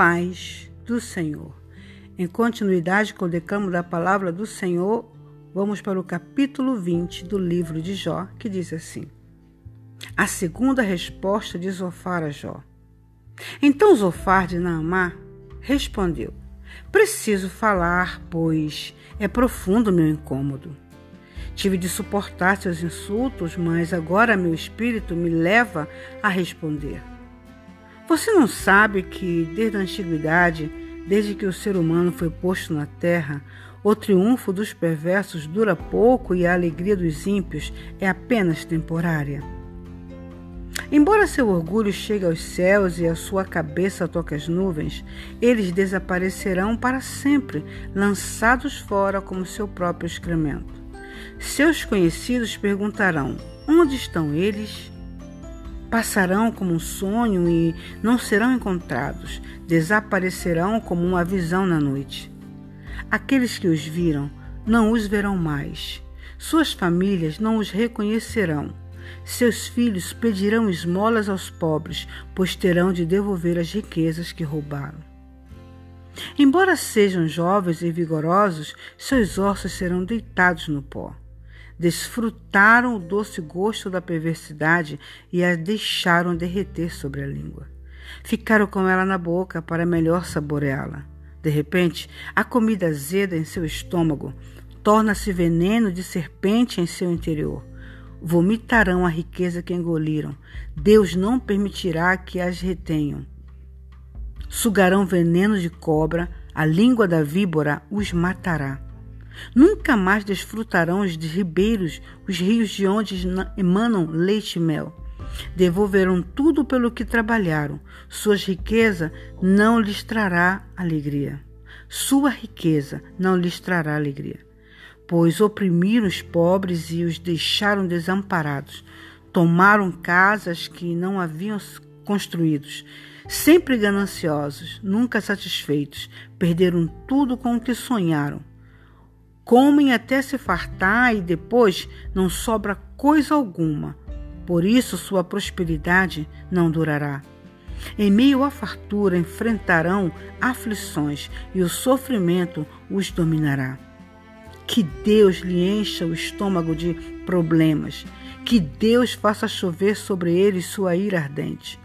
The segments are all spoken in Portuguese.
paz do Senhor. Em continuidade com o decamo da palavra do Senhor, vamos para o capítulo 20 do livro de Jó, que diz assim: A segunda resposta de Zofar a Jó. Então Zofar de Naamá respondeu: Preciso falar, pois é profundo meu incômodo. Tive de suportar seus insultos, mas agora meu espírito me leva a responder. Você não sabe que, desde a antiguidade, desde que o ser humano foi posto na terra, o triunfo dos perversos dura pouco e a alegria dos ímpios é apenas temporária? Embora seu orgulho chegue aos céus e a sua cabeça toque as nuvens, eles desaparecerão para sempre, lançados fora como seu próprio excremento. Seus conhecidos perguntarão: onde estão eles? Passarão como um sonho e não serão encontrados, desaparecerão como uma visão na noite. Aqueles que os viram não os verão mais. Suas famílias não os reconhecerão. Seus filhos pedirão esmolas aos pobres, pois terão de devolver as riquezas que roubaram. Embora sejam jovens e vigorosos, seus ossos serão deitados no pó. Desfrutaram o doce gosto da perversidade e a deixaram derreter sobre a língua. Ficaram com ela na boca para melhor saboreá-la. De repente, a comida azeda em seu estômago torna-se veneno de serpente em seu interior. Vomitarão a riqueza que engoliram. Deus não permitirá que as retenham. Sugarão veneno de cobra, a língua da víbora os matará. Nunca mais desfrutarão os ribeiros, os rios de onde emanam leite e mel. Devolverão tudo pelo que trabalharam. Suas riquezas não lhes trará alegria. Sua riqueza não lhes trará alegria. Pois oprimiram os pobres e os deixaram desamparados. Tomaram casas que não haviam construídos. Sempre gananciosos, nunca satisfeitos, perderam tudo com o que sonharam comem até se fartar e depois não sobra coisa alguma. Por isso sua prosperidade não durará. Em meio à fartura enfrentarão aflições e o sofrimento os dominará. Que Deus lhe encha o estômago de problemas, que Deus faça chover sobre eles sua ira ardente.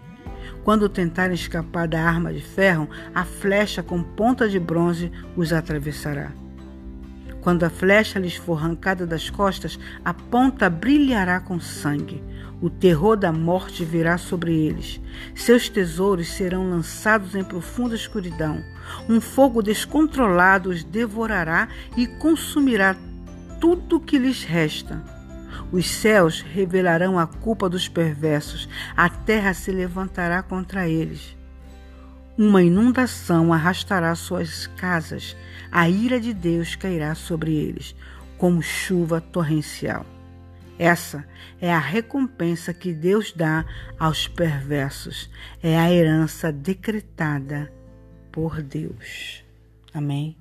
Quando tentarem escapar da arma de ferro, a flecha com ponta de bronze os atravessará. Quando a flecha lhes for arrancada das costas, a ponta brilhará com sangue. O terror da morte virá sobre eles. Seus tesouros serão lançados em profunda escuridão. Um fogo descontrolado os devorará e consumirá tudo que lhes resta. Os céus revelarão a culpa dos perversos, a terra se levantará contra eles. Uma inundação arrastará suas casas, a ira de Deus cairá sobre eles, como chuva torrencial. Essa é a recompensa que Deus dá aos perversos, é a herança decretada por Deus. Amém.